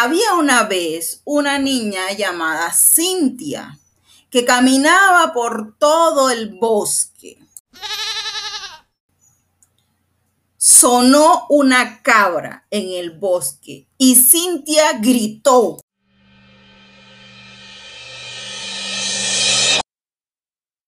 Había una vez una niña llamada Cintia que caminaba por todo el bosque. Sonó una cabra en el bosque y Cintia gritó.